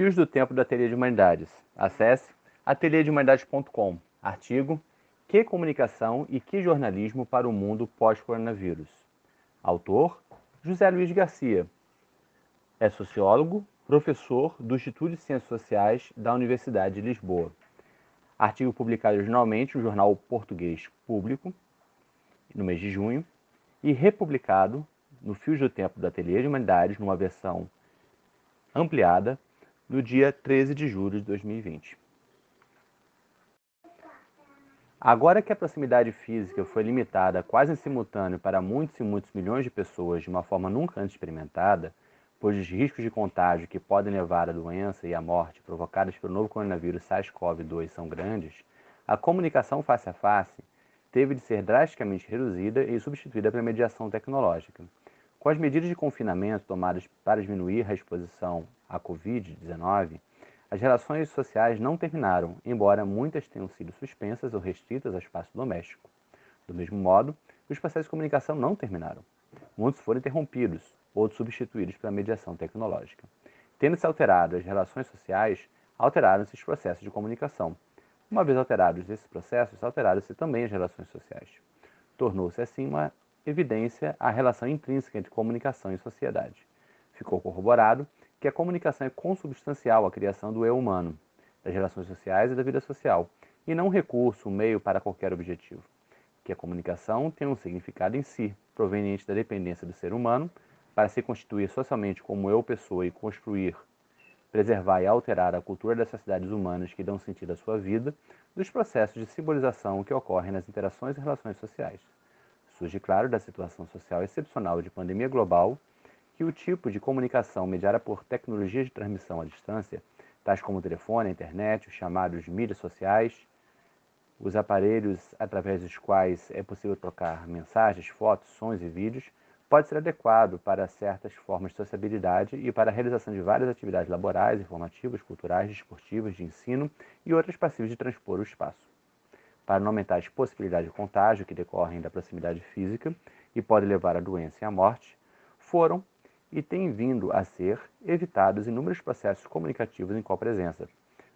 Fios do Tempo do Ateliê de Humanidades. Acesse ateliêdehumanidades.com. Artigo Que comunicação e que jornalismo para o mundo pós-coronavírus. Autor José Luiz Garcia. É sociólogo, professor do Instituto de Ciências Sociais da Universidade de Lisboa. Artigo publicado originalmente no jornal Português Público, no mês de junho, e republicado no Fios do Tempo do Ateliê de Humanidades, numa versão ampliada, no dia 13 de julho de 2020. Agora que a proximidade física foi limitada quase em simultâneo para muitos e muitos milhões de pessoas de uma forma nunca antes experimentada, pois os riscos de contágio que podem levar à doença e à morte provocadas pelo novo coronavírus SARS-CoV-2 são grandes, a comunicação face a face teve de ser drasticamente reduzida e substituída pela mediação tecnológica. Com as medidas de confinamento tomadas para diminuir a exposição à Covid-19, as relações sociais não terminaram, embora muitas tenham sido suspensas ou restritas ao espaço doméstico. Do mesmo modo, os processos de comunicação não terminaram. Muitos foram interrompidos, outros substituídos pela mediação tecnológica. Tendo-se alterado as relações sociais, alteraram-se os processos de comunicação. Uma vez alterados esses processos, alteraram-se também as relações sociais. Tornou-se assim uma evidência a relação intrínseca entre comunicação e sociedade. Ficou corroborado que a comunicação é consubstancial à criação do eu humano, das relações sociais e da vida social, e não um recurso, um meio para qualquer objetivo. Que a comunicação tem um significado em si, proveniente da dependência do ser humano para se constituir socialmente como eu pessoa e construir, preservar e alterar a cultura das sociedades humanas que dão sentido à sua vida, dos processos de simbolização que ocorrem nas interações e relações sociais. Surge claro da situação social excepcional de pandemia global que o tipo de comunicação mediada por tecnologias de transmissão à distância, tais como o telefone, a internet, os chamados mídias sociais, os aparelhos através dos quais é possível trocar mensagens, fotos, sons e vídeos, pode ser adequado para certas formas de sociabilidade e para a realização de várias atividades laborais, informativas, culturais, desportivas, de ensino e outras passíveis de transpor o espaço. Para não aumentar as possibilidades de contágio que decorrem da proximidade física e podem levar à doença e à morte, foram e têm vindo a ser evitados inúmeros processos comunicativos em copresença,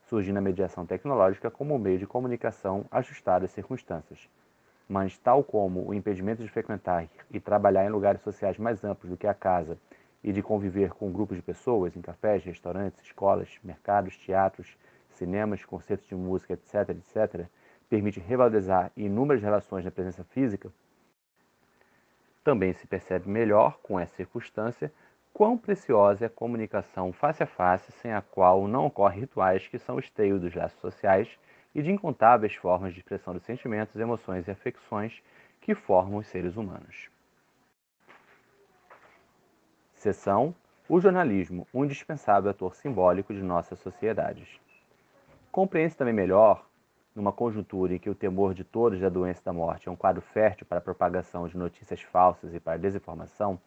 surgindo a mediação tecnológica como meio de comunicação ajustado às circunstâncias. Mas, tal como o impedimento de frequentar e trabalhar em lugares sociais mais amplos do que a casa e de conviver com grupos de pessoas em cafés, restaurantes, escolas, mercados, teatros, cinemas, concertos de música, etc., etc., permite revalorizar inúmeras relações na presença física, também se percebe melhor com essa circunstância quão preciosa é a comunicação face a face, sem a qual não ocorrem rituais que são esteio dos laços sociais e de incontáveis formas de expressão dos sentimentos, emoções e afecções que formam os seres humanos. Seção O jornalismo, um indispensável ator simbólico de nossas sociedades. Compreende-se também melhor, numa conjuntura em que o temor de todos da doença e da morte é um quadro fértil para a propagação de notícias falsas e para a desinformação,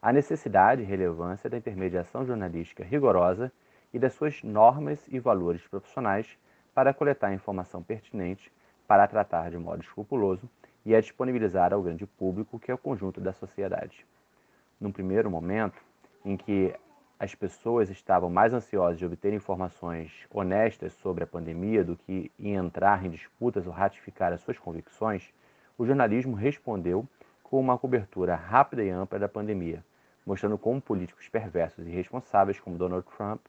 a necessidade e relevância da intermediação jornalística rigorosa e das suas normas e valores profissionais para coletar informação pertinente, para a tratar de modo escrupuloso e a disponibilizar ao grande público, que é o conjunto da sociedade. Num primeiro momento, em que as pessoas estavam mais ansiosas de obter informações honestas sobre a pandemia do que em entrar em disputas ou ratificar as suas convicções, o jornalismo respondeu com uma cobertura rápida e ampla da pandemia, mostrando como políticos perversos e irresponsáveis como Donald Trump,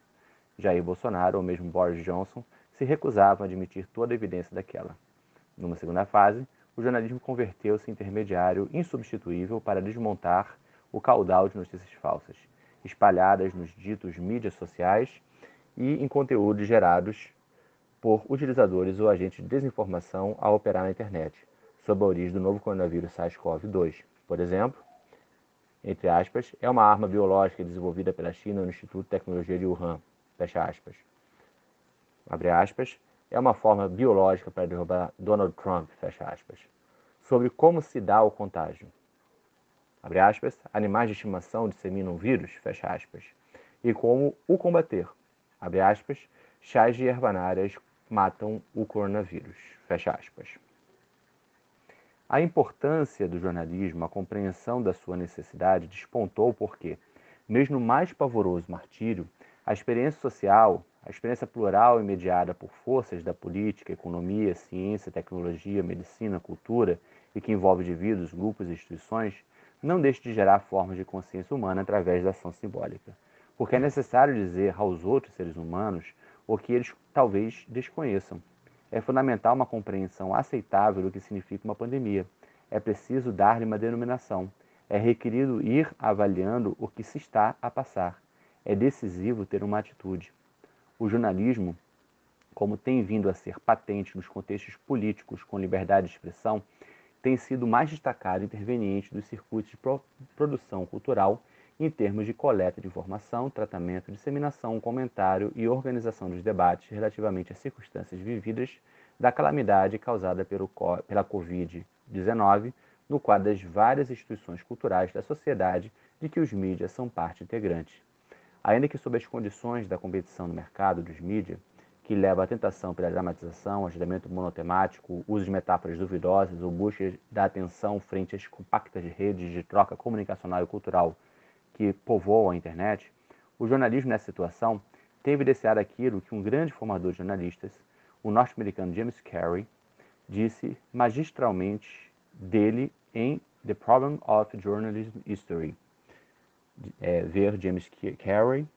Jair Bolsonaro ou mesmo Boris Johnson se recusavam a admitir toda a evidência daquela. Numa segunda fase, o jornalismo converteu-se em intermediário insubstituível para desmontar o caudal de notícias falsas, espalhadas nos ditos mídias sociais e em conteúdos gerados por utilizadores ou agentes de desinformação a operar na internet, sob a origem do novo coronavírus SARS-CoV-2. Por exemplo, entre aspas, é uma arma biológica desenvolvida pela China no Instituto de Tecnologia de Wuhan, fecha aspas. Abre aspas, é uma forma biológica para derrubar Donald Trump, fecha aspas. Sobre como se dá o contágio. Abre aspas, animais de estimação disseminam vírus, fecha aspas. E como o combater. Abre aspas, chás de ervanárias matam o coronavírus, fecha aspas. A importância do jornalismo, a compreensão da sua necessidade despontou porque, mesmo no mais pavoroso martírio, a experiência social, A experiência plural e mediada por forças da política, economia, ciência, tecnologia, medicina, cultura e que envolve indivíduos, grupos e instituições, não deixa de gerar formas de consciência humana através da ação simbólica. Porque é necessário dizer aos outros seres humanos o que eles talvez desconheçam. É fundamental uma compreensão aceitável do que significa uma pandemia. É preciso dar-lhe uma denominação. É requerido ir avaliando o que se está a passar. É decisivo ter uma atitude. O jornalismo, como tem vindo a ser patente nos contextos políticos com liberdade de expressão, tem sido mais destacado interveniente dos circuitos de produção cultural em termos de coleta de informação, tratamento, disseminação, comentário e organização dos debates relativamente às circunstâncias vividas da calamidade causada pelo, pela Covid-19 no quadro das várias instituições culturais da sociedade de que os mídias são parte integrante. Ainda que sob as condições da competição no mercado dos mídias, que leva à tentação pela dramatização, agendamento monotemático, uso de metáforas duvidosas ou busca da atenção frente às compactas redes de troca comunicacional e cultural que povoam a internet, o jornalismo nessa situação tem evidenciado aquilo que um grande formador de jornalistas, o norte-americano James Carey, disse magistralmente dele em The Problem of Journalism History, é, ver James Carey,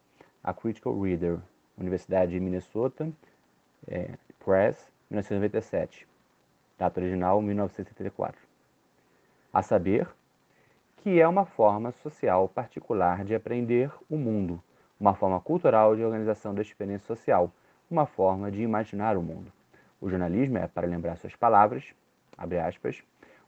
A Critical Reader, Universidade de Minnesota, é, Press, 1997. Data original, 1974. A saber, que é uma forma social particular de aprender o mundo, uma forma cultural de organização da experiência social, uma forma de imaginar o mundo. O jornalismo é, para lembrar suas palavras, abre aspas,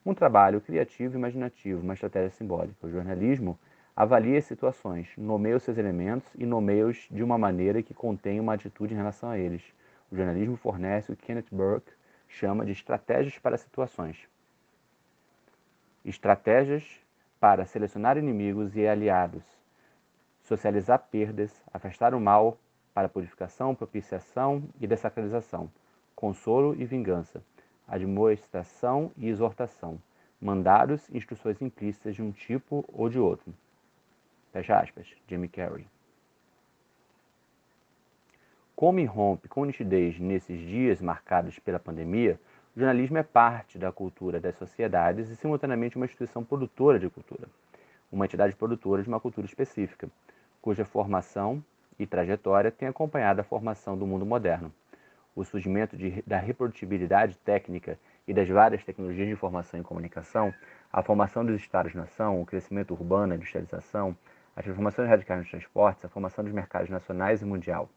um trabalho criativo e imaginativo, uma estratégia simbólica. O jornalismo Avalie situações, nomeie os seus elementos e nomeie-os de uma maneira que contenha uma atitude em relação a eles. O jornalismo fornece o que Kenneth Burke chama de estratégias para situações. Estratégias para selecionar inimigos e aliados, socializar perdas, afastar o mal para purificação, propiciação e desacralização, consolo e vingança, admoestação e exortação, mandados e instruções implícitas de um tipo ou de outro. Fecha aspas, Jimmy Carey. Como irrompe com nitidez nesses dias marcados pela pandemia, o jornalismo é parte da cultura das sociedades e, simultaneamente, uma instituição produtora de cultura, uma entidade produtora de uma cultura específica, cuja formação e trajetória tem acompanhado a formação do mundo moderno. O surgimento de, da reprodutibilidade técnica e das várias tecnologias de informação e comunicação, a formação dos Estados-nação, o crescimento urbano, a industrialização, as transformações radicais nos transportes, a formação dos mercados nacionais e mundial.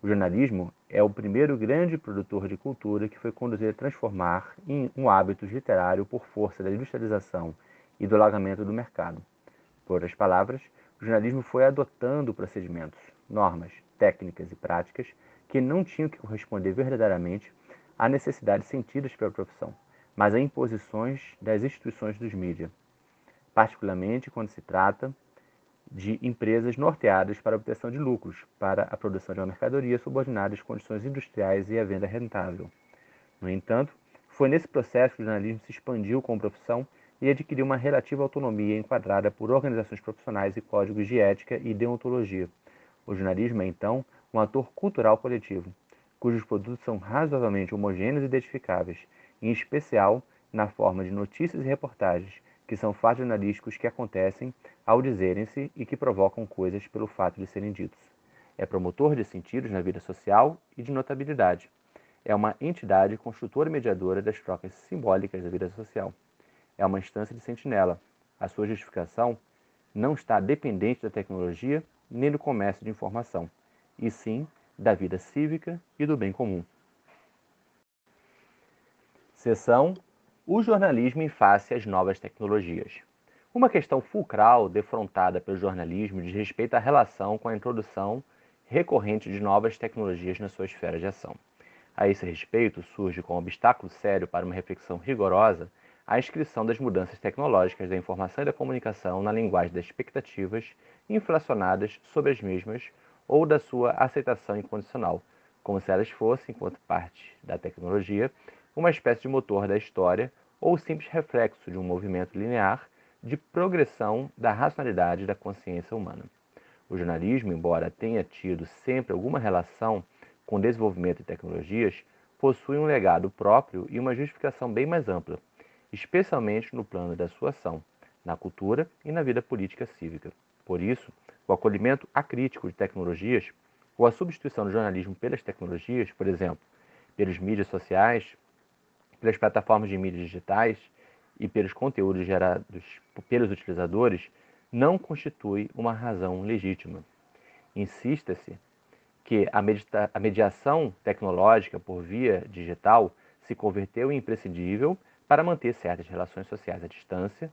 O jornalismo é o primeiro grande produtor de cultura que foi conduzido a transformar em um hábito literário por força da industrialização e do alagamento do mercado. Por outras palavras, o jornalismo foi adotando procedimentos, normas, técnicas e práticas que não tinham que corresponder verdadeiramente a necessidades sentidas pela profissão, mas a imposições das instituições dos mídias, particularmente quando se trata de empresas norteadas para obtenção de lucros, para a produção de uma mercadoria subordinada às condições industriais e à venda rentável. No entanto, foi nesse processo que o jornalismo se expandiu como profissão e adquiriu uma relativa autonomia enquadrada por organizações profissionais e códigos de ética e deontologia. O jornalismo é, então, um ator cultural coletivo, cujos produtos são razoavelmente homogêneos e identificáveis, em especial na forma de notícias e reportagens, que são fatos jornalísticos que acontecem ao dizerem-se e que provocam coisas pelo fato de serem ditos. É promotor de sentidos na vida social e de notabilidade. É uma entidade construtora e mediadora das trocas simbólicas da vida social. É uma instância de sentinela. A sua justificação não está dependente da tecnologia nem do comércio de informação, e sim da vida cívica e do bem comum. Seção o jornalismo em face às novas tecnologias. Uma questão fulcral defrontada pelo jornalismo diz respeito à relação com a introdução recorrente de novas tecnologias na sua esfera de ação. A esse respeito, surge como obstáculo sério para uma reflexão rigorosa a inscrição das mudanças tecnológicas da informação e da comunicação na linguagem das expectativas inflacionadas sobre as mesmas ou da sua aceitação incondicional, como se elas fossem, enquanto parte da tecnologia, uma espécie de motor da história ou simples reflexo de um movimento linear de progressão da racionalidade da consciência humana. O jornalismo, embora tenha tido sempre alguma relação com desenvolvimento de tecnologias, possui um legado próprio e uma justificação bem mais ampla, especialmente no plano da sua ação, na cultura e na vida política cívica. Por isso, o acolhimento acrítico de tecnologias ou a substituição do jornalismo pelas tecnologias, por exemplo, pelas mídias sociais, pelas plataformas de mídias digitais e pelos conteúdos gerados pelos utilizadores, não constitui uma razão legítima. Insista-se que a, mediação tecnológica por via digital se converteu em imprescindível para manter certas relações sociais à distância,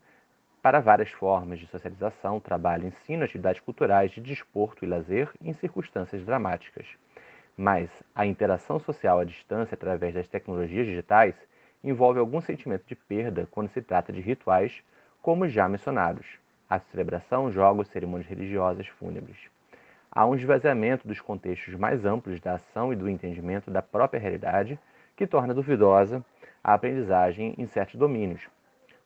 para várias formas de socialização, trabalho, ensino, atividades culturais, de desporto e lazer em circunstâncias dramáticas. Mas a interação social à distância através das tecnologias digitais envolve algum sentimento de perda quando se trata de rituais como já mencionados, a celebração, jogos, cerimônias religiosas fúnebres. Há um esvaziamento dos contextos mais amplos da ação e do entendimento da própria realidade que torna duvidosa a aprendizagem em certos domínios,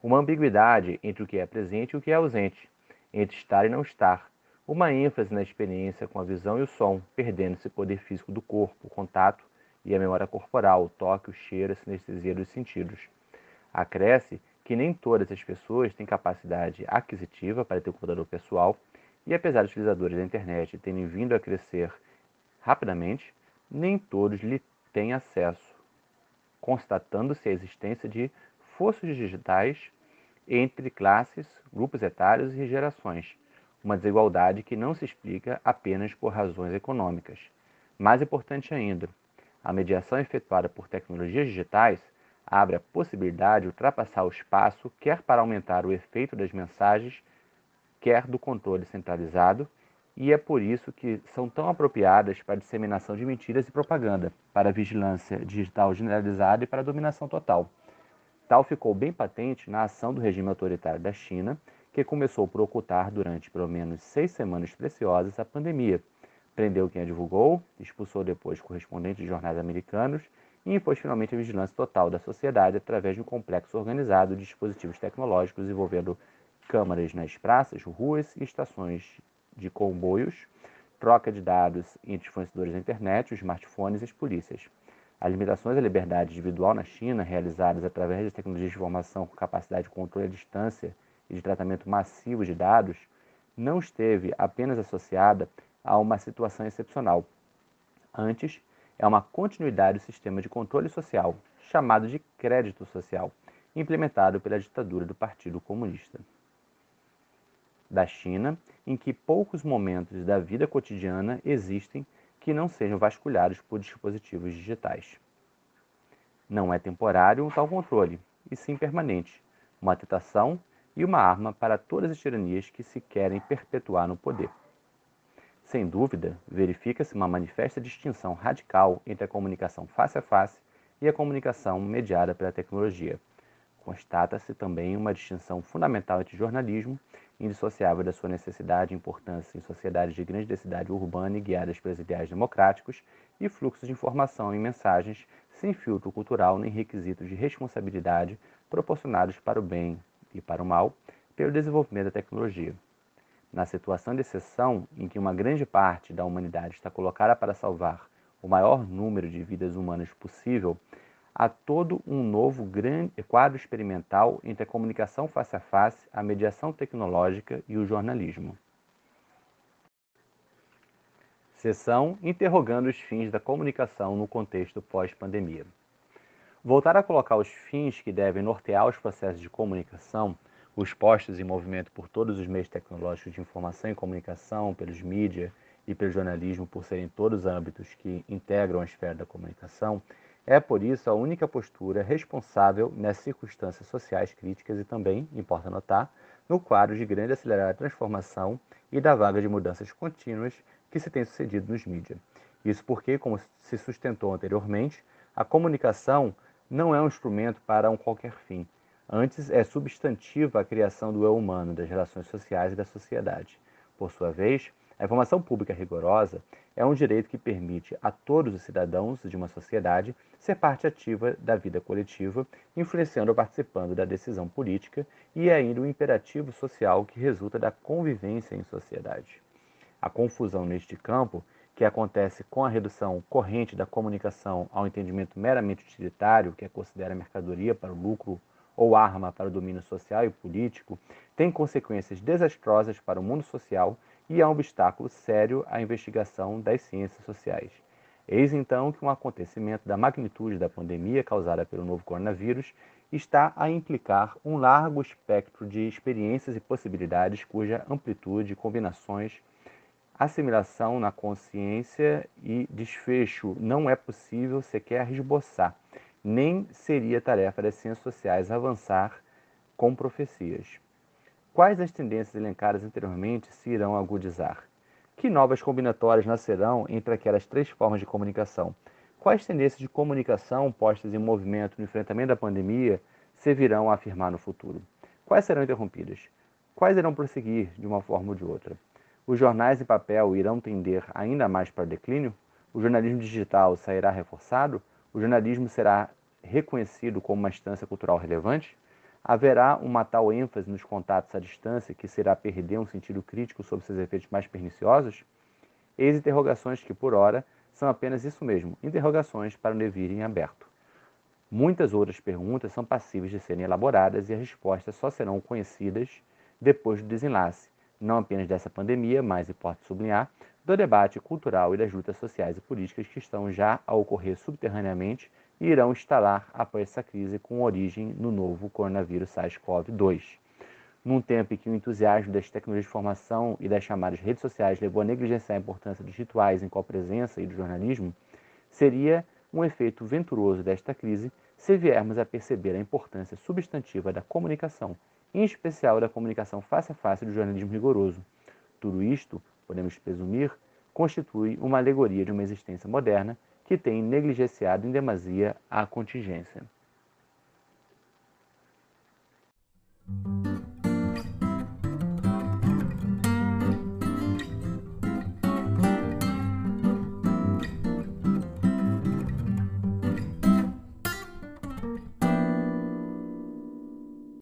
uma ambiguidade entre o que é presente e o que é ausente, entre estar e não estar, uma ênfase na experiência com a visão e o som, perdendo-se o poder físico do corpo, o contato e a memória corporal, o toque, o cheiro, a sinestesia dos sentidos. Acresce que nem todas as pessoas têm capacidade aquisitiva para ter um computador pessoal, e apesar dos utilizadores da internet terem vindo a crescer rapidamente, nem todos lhe têm acesso, constatando-se a existência de fossos digitais entre classes, grupos etários e gerações, uma desigualdade que não se explica apenas por razões econômicas. Mais importante ainda, a mediação efetuada por tecnologias digitais abre a possibilidade de ultrapassar o espaço, quer para aumentar o efeito das mensagens, quer do controle centralizado, e é por isso que são tão apropriadas para a disseminação de mentiras e propaganda, para a vigilância digital generalizada e para a dominação total. Tal ficou bem patente na ação do regime autoritário da China, que começou por ocultar durante pelo menos seis semanas preciosas a pandemia. Prendeu quem a divulgou, expulsou depois correspondentes de jornais americanos e impôs finalmente a vigilância total da sociedade através de um complexo organizado de dispositivos tecnológicos envolvendo câmaras nas praças, ruas e estações de comboios, troca de dados entre fornecedores da internet, os smartphones e as polícias. As limitações à liberdade individual na China, realizadas através de tecnologias de informação com capacidade de controle à distância e de tratamento massivo de dados, não esteve apenas associada a uma situação excepcional. Antes, é uma continuidade do sistema de controle social, chamado de crédito social, implementado pela ditadura do Partido Comunista da China, em que poucos momentos da vida cotidiana existem que não sejam vasculhados por dispositivos digitais. Não é temporário um tal controle, e sim permanente, uma tentação e uma arma para todas as tiranias que se querem perpetuar no poder. Sem dúvida, verifica-se uma manifesta distinção radical entre a comunicação face a face e a comunicação mediada pela tecnologia. Constata-se também uma distinção fundamental entre jornalismo, indissociável da sua necessidade e importância em sociedades de grande densidade urbana e guiadas pelos ideais democráticos, e fluxo de informação e mensagens sem filtro cultural nem requisitos de responsabilidade proporcionados para o bem e para o mal pelo desenvolvimento da tecnologia. Na situação de exceção em que uma grande parte da humanidade está colocada para salvar o maior número de vidas humanas possível, há todo um novo grande quadro experimental entre a comunicação face a face, a mediação tecnológica e o jornalismo. Seção interrogando os fins da comunicação no contexto pós-pandemia. Voltar a colocar os fins que devem nortear os processos de comunicação os postos em movimento por todos os meios tecnológicos de informação e comunicação, pelos mídias e pelo jornalismo, por serem todos âmbitos que integram a esfera da comunicação, é por isso a única postura responsável nessas circunstâncias sociais críticas e também, importa notar, no quadro de grande acelerada transformação e da vaga de mudanças contínuas que se tem sucedido nos mídias. Isso porque, como se sustentou anteriormente, a comunicação não é um instrumento para um qualquer fim, Antes, é substantiva a criação do eu humano, das relações sociais e da sociedade. Por sua vez, a informação pública rigorosa é um direito que permite a todos os cidadãos de uma sociedade ser parte ativa da vida coletiva, influenciando ou participando da decisão política e é ainda um imperativo social que resulta da convivência em sociedade. A confusão neste campo, que acontece com a redução corrente da comunicação ao entendimento meramente utilitário, que é considera mercadoria para o lucro ou arma para o domínio social e político, tem consequências desastrosas para o mundo social e é um obstáculo sério à investigação das ciências sociais. Eis então que um acontecimento da magnitude da pandemia causada pelo novo coronavírus está a implicar um largo espectro de experiências e possibilidades cuja amplitude, combinações, assimilação na consciência e desfecho não é possível sequer esboçar, nem seria tarefa das ciências sociais avançar com profecias. Quais as tendências elencadas anteriormente se irão agudizar? Que novas combinatórias nascerão entre aquelas três formas de comunicação? Quais tendências de comunicação postas em movimento no enfrentamento da pandemia se virão a afirmar no futuro? Quais serão interrompidas? Quais irão prosseguir de uma forma ou de outra? Os jornais em papel irão tender ainda mais para o declínio? O jornalismo digital sairá reforçado? O jornalismo será reconhecido como uma instância cultural relevante? Haverá uma tal ênfase nos contatos à distância que será perder um sentido crítico sobre seus efeitos mais perniciosos? Eis interrogações que, por hora, são apenas isso mesmo, interrogações para um devir em aberto. Muitas outras perguntas são passíveis de serem elaboradas e as respostas só serão conhecidas depois do desenlace, não apenas dessa pandemia, mas, importa sublinhar, do debate cultural e das lutas sociais e políticas que estão já a ocorrer subterraneamente e irão instalar após essa crise com origem no novo coronavírus SARS-CoV-2. Num tempo em que o entusiasmo das tecnologias de informação e das chamadas redes sociais levou a negligenciar a importância dos rituais em co-presença e do jornalismo, seria um efeito venturoso desta crise se viermos a perceber a importância substantiva da comunicação, em especial da comunicação face a face do jornalismo rigoroso. Tudo isto, podemos presumir, constitui uma alegoria de uma existência moderna que tem negligenciado em demasia a contingência.